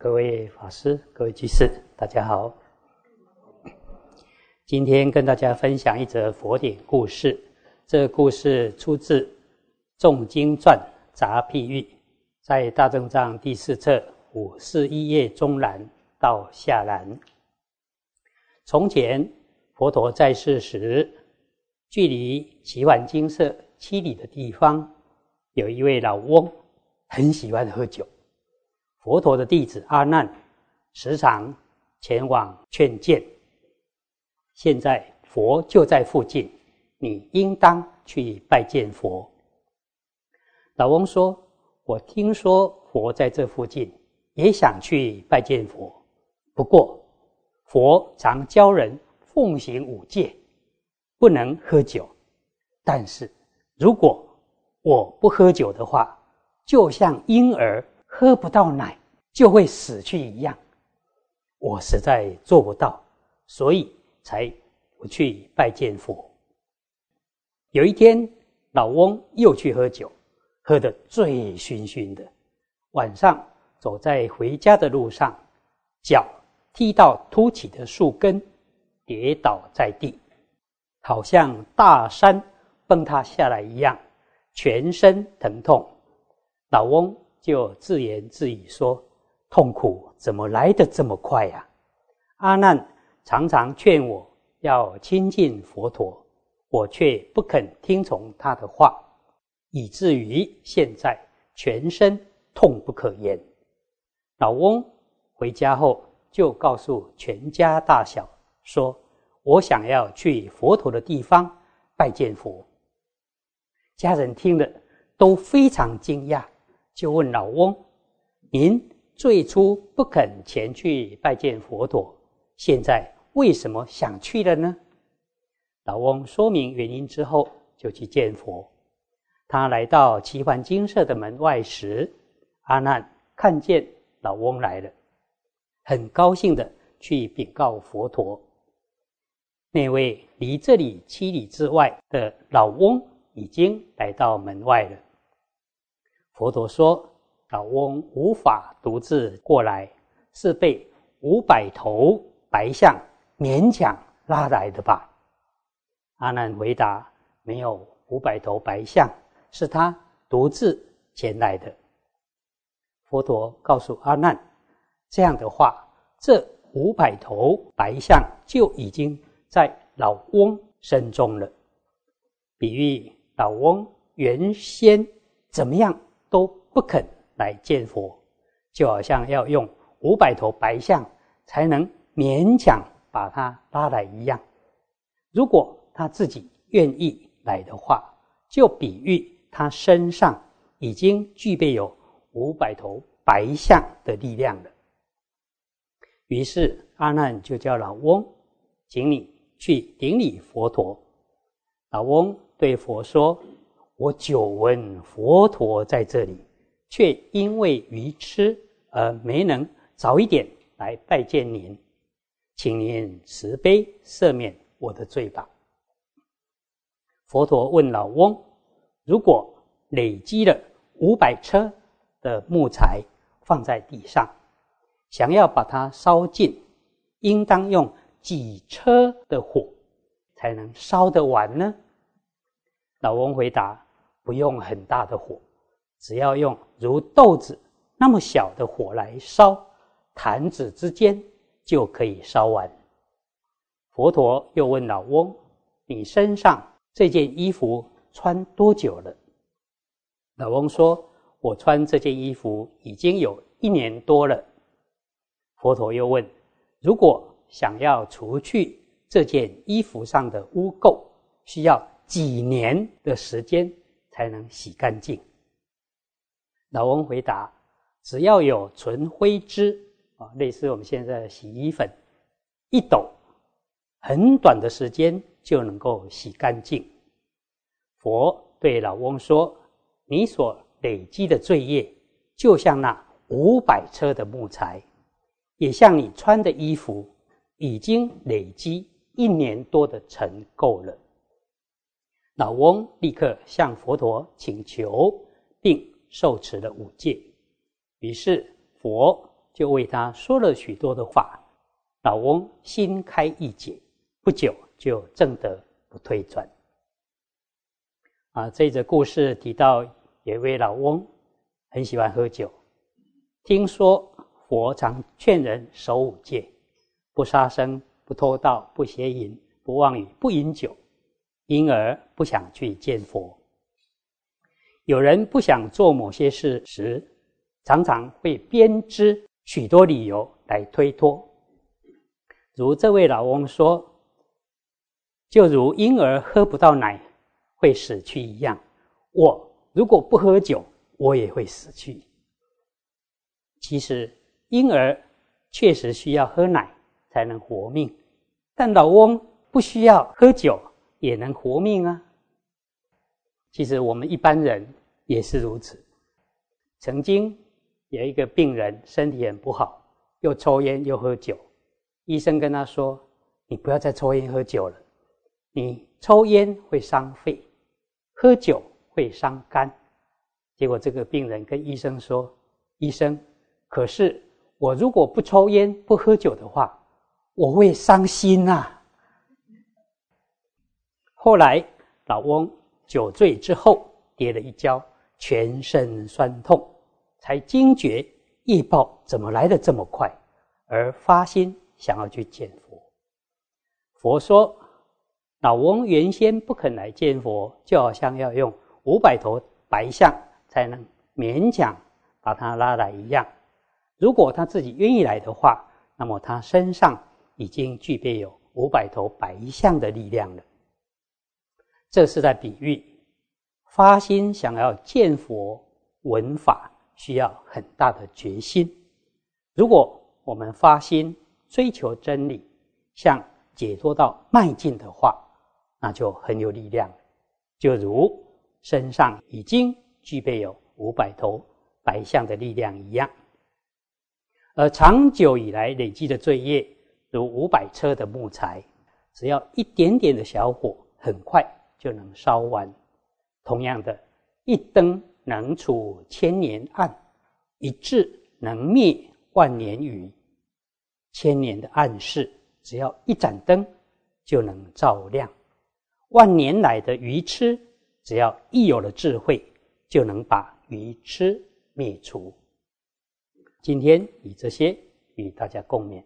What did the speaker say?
各位法师、各位居士，大家好。今天跟大家分享一则佛典故事。这故事出自《众经传杂譬喻》，在大正藏第四册五四一页中栏到下栏。从前，佛陀在世时，距离奇幻精舍七里的地方，有一位老翁，很喜欢喝酒。佛陀的弟子阿难时常前往劝谏。现在佛就在附近，你应当去拜见佛。老翁说：“我听说佛在这附近，也想去拜见佛。不过佛常教人奉行五戒，不能喝酒。但是如果我不喝酒的话，就像婴儿。”喝不到奶就会死去一样，我实在做不到，所以才不去拜见佛。有一天，老翁又去喝酒，喝得醉醺醺的。晚上走在回家的路上，脚踢到凸起的树根，跌倒在地，好像大山崩塌下来一样，全身疼痛。老翁。就自言自语说：“痛苦怎么来得这么快呀？”阿难常常劝我要亲近佛陀，我却不肯听从他的话，以至于现在全身痛不可言。老翁回家后就告诉全家大小说：“我想要去佛陀的地方拜见佛。”家人听了都非常惊讶。就问老翁：“您最初不肯前去拜见佛陀，现在为什么想去了呢？”老翁说明原因之后，就去见佛。他来到奇幻精舍的门外时，阿难看见老翁来了，很高兴的去禀告佛陀。那位离这里七里之外的老翁已经来到门外了。佛陀说：“老翁无法独自过来，是被五百头白象勉强拉来的吧？”阿难回答：“没有五百头白象，是他独自前来的。”佛陀告诉阿难：“这样的话，这五百头白象就已经在老翁身中了。比喻老翁原先怎么样？”都不肯来见佛，就好像要用五百头白象才能勉强把他拉来一样。如果他自己愿意来的话，就比喻他身上已经具备有五百头白象的力量了。于是阿难就叫老翁，请你去顶礼佛陀。老翁对佛说。我久闻佛陀在这里，却因为愚痴而没能早一点来拜见您，请您慈悲赦免我的罪吧。佛陀问老翁：“如果累积了五百车的木材放在地上，想要把它烧尽，应当用几车的火才能烧得完呢？”老翁回答。不用很大的火，只要用如豆子那么小的火来烧，弹指之间就可以烧完。佛陀又问老翁：“你身上这件衣服穿多久了？”老翁说：“我穿这件衣服已经有一年多了。”佛陀又问：“如果想要除去这件衣服上的污垢，需要几年的时间？”才能洗干净。老翁回答：“只要有纯灰汁啊，类似我们现在的洗衣粉，一抖，很短的时间就能够洗干净。”佛对老翁说：“你所累积的罪业，就像那五百车的木材，也像你穿的衣服，已经累积一年多的尘垢了。”老翁立刻向佛陀请求，并受持了五戒。于是佛就为他说了许多的话。老翁心开意解，不久就正得不退转。啊，这则故事提到有一位老翁很喜欢喝酒，听说佛常劝人守五戒，不杀生、不偷盗、不邪淫、不妄语、不饮酒，因而不想去见佛。有人不想做某些事时，常常会编织许多理由来推脱。如这位老翁说：“就如婴儿喝不到奶。”会死去一样，我如果不喝酒，我也会死去。其实婴儿确实需要喝奶才能活命，但老翁不需要喝酒也能活命啊。其实我们一般人也是如此。曾经有一个病人身体很不好，又抽烟又喝酒，医生跟他说：“你不要再抽烟喝酒了，你抽烟会伤肺。”喝酒会伤肝，结果这个病人跟医生说：“医生，可是我如果不抽烟不喝酒的话，我会伤心呐。”后来老翁酒醉之后跌了一跤，全身酸痛，才惊觉业报怎么来的这么快，而发心想要去见佛。佛说。老翁原先不肯来见佛，就好像要用五百头白象才能勉强把他拉来一样。如果他自己愿意来的话，那么他身上已经具备有五百头白象的力量了。这是在比喻发心想要见佛闻法，需要很大的决心。如果我们发心追求真理，向解脱道迈进的话，那就很有力量，就如身上已经具备有五百头白象的力量一样。而长久以来累积的罪业，如五百车的木材，只要一点点的小火，很快就能烧完。同样的，一灯能除千年暗，一智能灭万年雨。千年的暗室，只要一盏灯就能照亮。万年来的愚痴，只要一有了智慧，就能把愚痴灭除。今天以这些与大家共勉。